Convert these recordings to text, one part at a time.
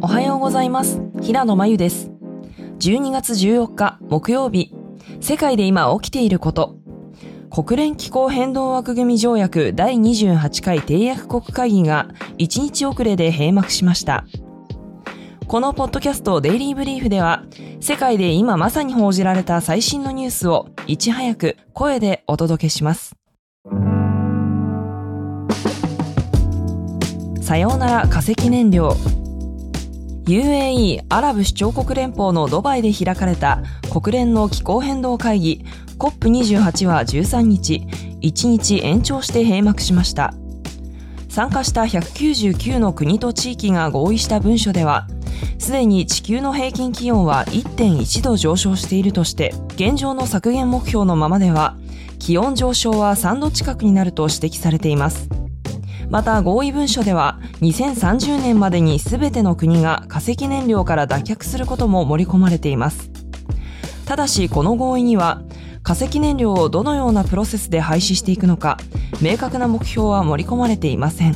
おはようございます。平野真由です。12月14日木曜日。世界で今起きていること。国連気候変動枠組み条約第28回締約国会議が1日遅れで閉幕しました。このポッドキャストデイリーブリーフでは世界で今まさに報じられた最新のニュースをいち早く声でお届けします。さようなら化石燃料。UAE アラブ首長国連邦のドバイで開かれた国連の気候変動会議。COP28 は13日。1日延長して閉幕しました。参加した199の国と地域が合意した文書ではすでに地球の平均気温は1.1度上昇しているとして現状の削減目標のままでは気温上昇は3度近くになると指摘されています。また合意文書では2030年までに全ての国が化石燃料から脱却することも盛り込まれています。ただしこの合意には化石燃料をどのようなプロセスで廃止していくのか明確な目標は盛り込まれていません。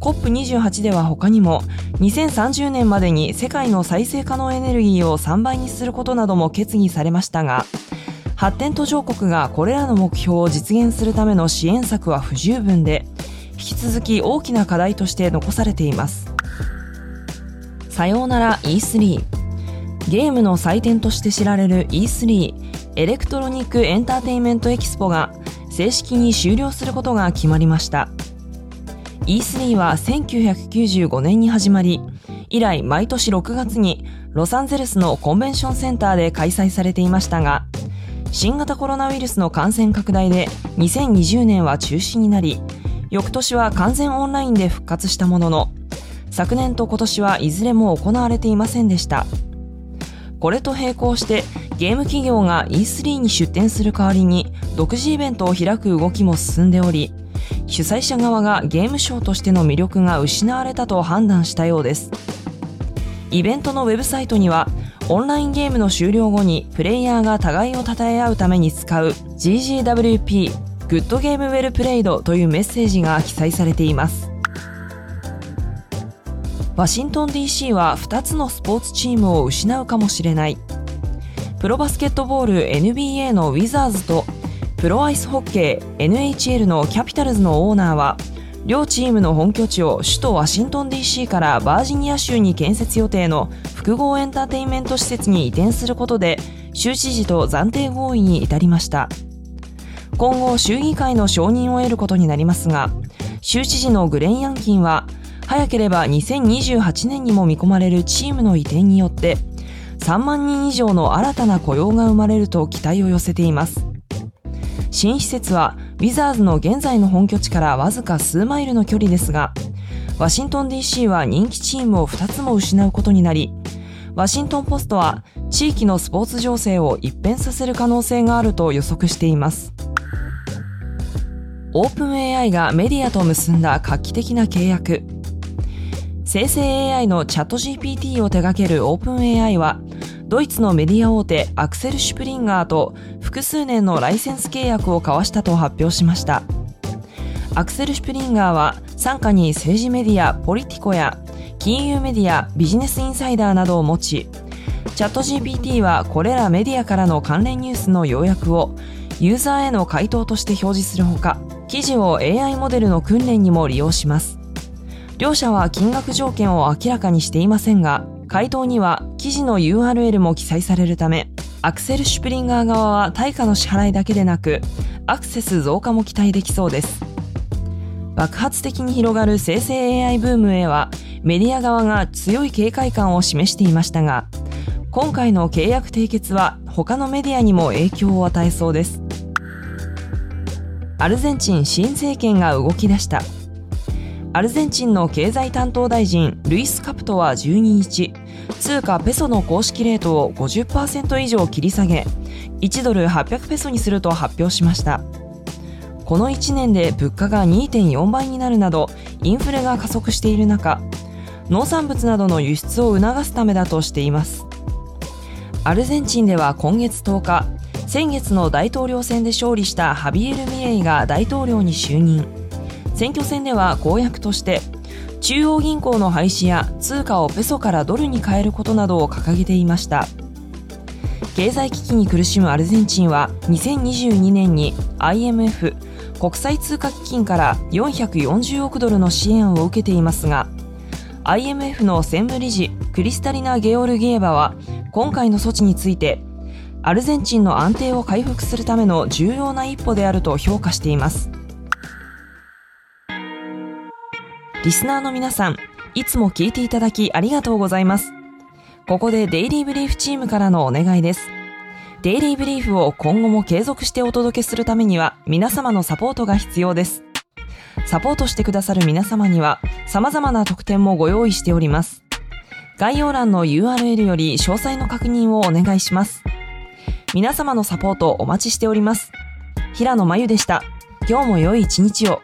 COP28 では他にも2030年までに世界の再生可能エネルギーを3倍にすることなども決議されましたが発展途上国がこれらの目標を実現するための支援策は不十分で引き続き大きな課題として残されています。さようなら E3 ゲームの祭典として知られる E3 Electronic Entertainment Expo が正式に終了することが決まりました。E3 は1995年に始まり以来毎年6月にロサンゼルスのコンベンションセンターで開催されていましたが新型コロナウイルスの感染拡大で2020年は中止になり翌年は完全オンラインで復活したものの昨年と今年はいずれも行われていませんでした。これと並行してゲーム企業が E3 に出展する代わりに独自イベントを開く動きも進んでおり主催者側がゲームショーとしての魅力が失われたと判断したようです。イベントのウェブサイトにはオンラインゲームの終了後にプレイヤーが互いを称え合うために使う GGWP グッドゲームウェルプレイドというメッセージが記載されていますワシントン DC は2つのスポーツチームを失うかもしれないプロバスケットボール NBA のウィザーズとプロアイスホッケー NHL のキャピタルズのオーナーは両チームの本拠地を首都ワシントン DC からバージニア州に建設予定の複合エンターテインメント施設に移転することで州知事と暫定合意に至りました。今後州議会の承認を得ることになりますが州知事のグレン・ヤンキンは早ければ2028年にも見込まれるチームの移転によって3万人以上の新たな雇用が生まれると期待を寄せています。新施設はウィザーズの現在の本拠地からわずか数マイルの距離ですがワシントン DC は人気チームを2つも失うことになりワシントンポストは地域のスポーツ情勢を一変させる可能性があると予測しています。オープン AI がメディアと結んだ画期的な契約。生成 AI のチャット GPT を手掛けるオープン AI はドイツのメディア大手アクセル・シュプリンガーと複数年のライセンス契約を交わしたと発表しました。アクセル・シュプリンガーは傘下に政治メディアポリティコや金融メディアビジネスインサイダーなどを持ちチャット GPT はこれらメディアからの関連ニュースの要約をユーザーへの回答として表示するほか記事を AI モデルの訓練にも利用します。両社は金額条件を明らかにしていませんが回答には記事の URL も記載されるためアクセル・シュプリンガー側は対価の支払いだけでなくアクセス増加も期待できそうです。爆発的に広がる生成 AI ブームへはメディア側が強い警戒感を示していましたが今回の契約締結は他のメディアにも影響を与えそうです。アルゼンチン新政権が動き出した。アルゼンチンの経済担当大臣ルイス・カプトは12日通貨ペソの公式レートを50%以上切り下げ1ドル800ペソにすると発表しました。この1年で物価が2.4倍になるなどインフレが加速している中農産物などの輸出を促すためだとしています。アルゼンチンでは今月10日先月の大統領選で勝利したハビエル・ミレイが大統領に就任。選挙戦では公約として中央銀行の廃止や通貨をペソからドルに変えることなどを掲げていました。経済危機に苦しむアルゼンチンは2022年に IMF 国際通貨基金から440億ドルの支援を受けていますが IMF の専務理事クリスタリナ・ゲオルギエバは今回の措置についてアルゼンチンの安定を回復するための重要な一歩であると評価していますリスナーの皆さん、いつも聞いていただきありがとうございます。ここでデイリーブリーフチームからのお願いです。デイリーブリーフを今後も継続してお届けするためには皆様のサポートが必要です。サポートしてくださる皆様には様々な特典もご用意しております。概要欄の URL より詳細の確認をお願いします。皆様のサポートをお待ちしております。平野真由でした。今日も良い一日を。